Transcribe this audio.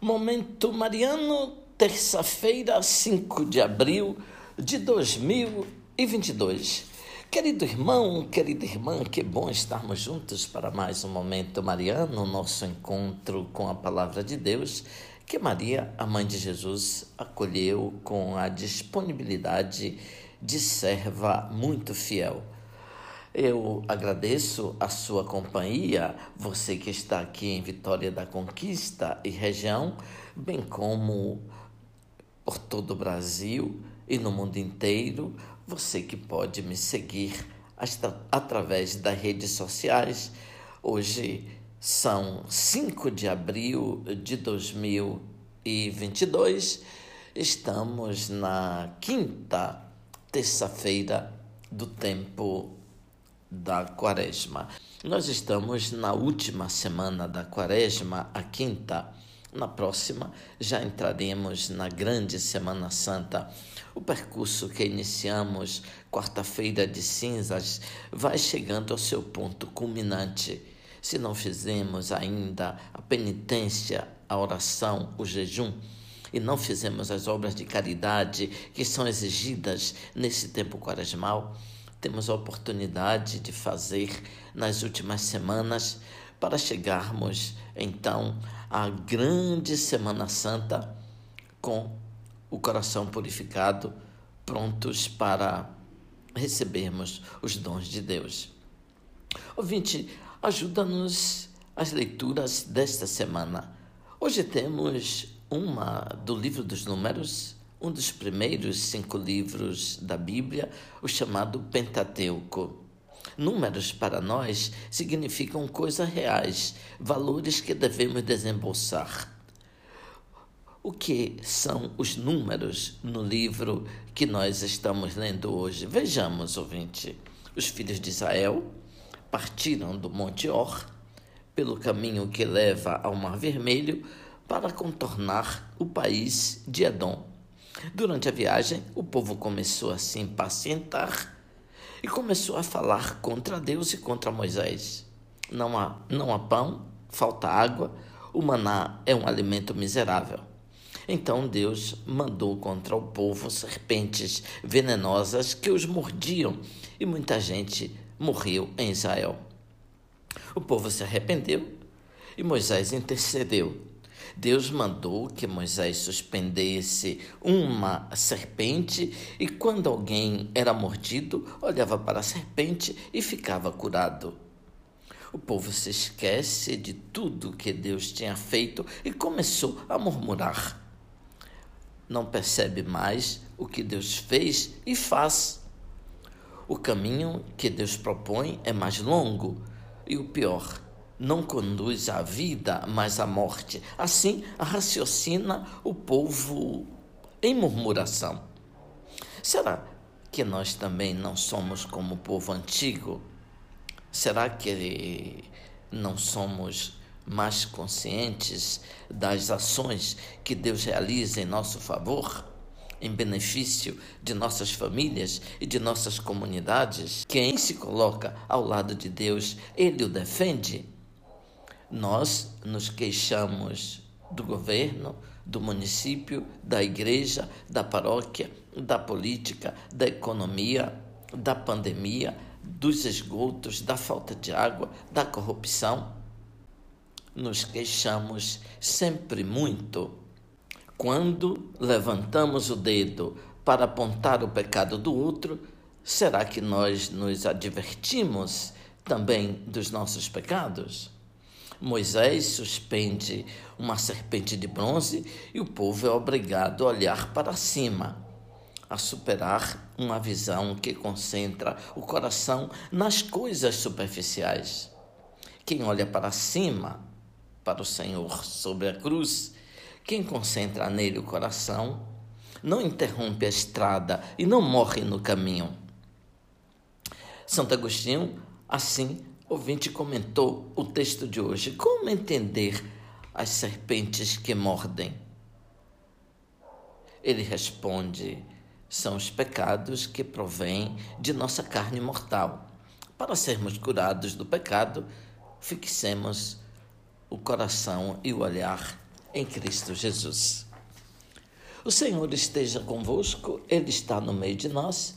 Momento Mariano, terça-feira, 5 de abril de 2022. Querido irmão, querida irmã, que bom estarmos juntos para mais um Momento Mariano, nosso encontro com a Palavra de Deus, que Maria, a Mãe de Jesus, acolheu com a disponibilidade de serva muito fiel. Eu agradeço a sua companhia, você que está aqui em Vitória da Conquista e região, bem como por todo o Brasil e no mundo inteiro, você que pode me seguir através das redes sociais. Hoje são 5 de abril de 2022, estamos na quinta terça-feira do tempo da Quaresma. Nós estamos na última semana da Quaresma, a quinta. Na próxima já entraremos na grande Semana Santa. O percurso que iniciamos quarta-feira de cinzas vai chegando ao seu ponto culminante. Se não fizemos ainda a penitência, a oração, o jejum, e não fizemos as obras de caridade que são exigidas nesse tempo quaresmal, temos a oportunidade de fazer nas últimas semanas para chegarmos então à grande Semana Santa com o coração purificado, prontos para recebermos os dons de Deus. Ouvinte, ajuda-nos as leituras desta semana. Hoje temos uma do livro dos Números, um dos primeiros cinco livros da Bíblia, o chamado Pentateuco. Números para nós significam coisas reais, valores que devemos desembolsar. O que são os números no livro que nós estamos lendo hoje? Vejamos, ouvinte. Os filhos de Israel partiram do Monte Or pelo caminho que leva ao Mar Vermelho para contornar o país de Edom. Durante a viagem, o povo começou a se impacientar e começou a falar contra Deus e contra Moisés. Não há, não há pão, falta água, o maná é um alimento miserável. Então Deus mandou contra o povo serpentes venenosas que os mordiam e muita gente morreu em Israel. O povo se arrependeu e Moisés intercedeu Deus mandou que Moisés suspendesse uma serpente e quando alguém era mordido, olhava para a serpente e ficava curado. O povo se esquece de tudo que Deus tinha feito e começou a murmurar. Não percebe mais o que Deus fez e faz. O caminho que Deus propõe é mais longo e o pior não conduz à vida, mas à morte. Assim raciocina o povo em murmuração. Será que nós também não somos como o povo antigo? Será que não somos mais conscientes das ações que Deus realiza em nosso favor? em benefício de nossas famílias e de nossas comunidades. Quem se coloca ao lado de Deus, ele o defende. Nós nos queixamos do governo, do município, da igreja, da paróquia, da política, da economia, da pandemia, dos esgotos, da falta de água, da corrupção. Nos queixamos sempre muito. Quando levantamos o dedo para apontar o pecado do outro, será que nós nos advertimos também dos nossos pecados? Moisés suspende uma serpente de bronze e o povo é obrigado a olhar para cima, a superar uma visão que concentra o coração nas coisas superficiais. Quem olha para cima, para o Senhor sobre a cruz, quem concentra nele o coração, não interrompe a estrada e não morre no caminho. Santo Agostinho, assim, ouvinte comentou o texto de hoje. Como entender as serpentes que mordem? Ele responde: são os pecados que provêm de nossa carne mortal. Para sermos curados do pecado, fixemos o coração e o olhar em Cristo Jesus. O Senhor esteja convosco, Ele está no meio de nós.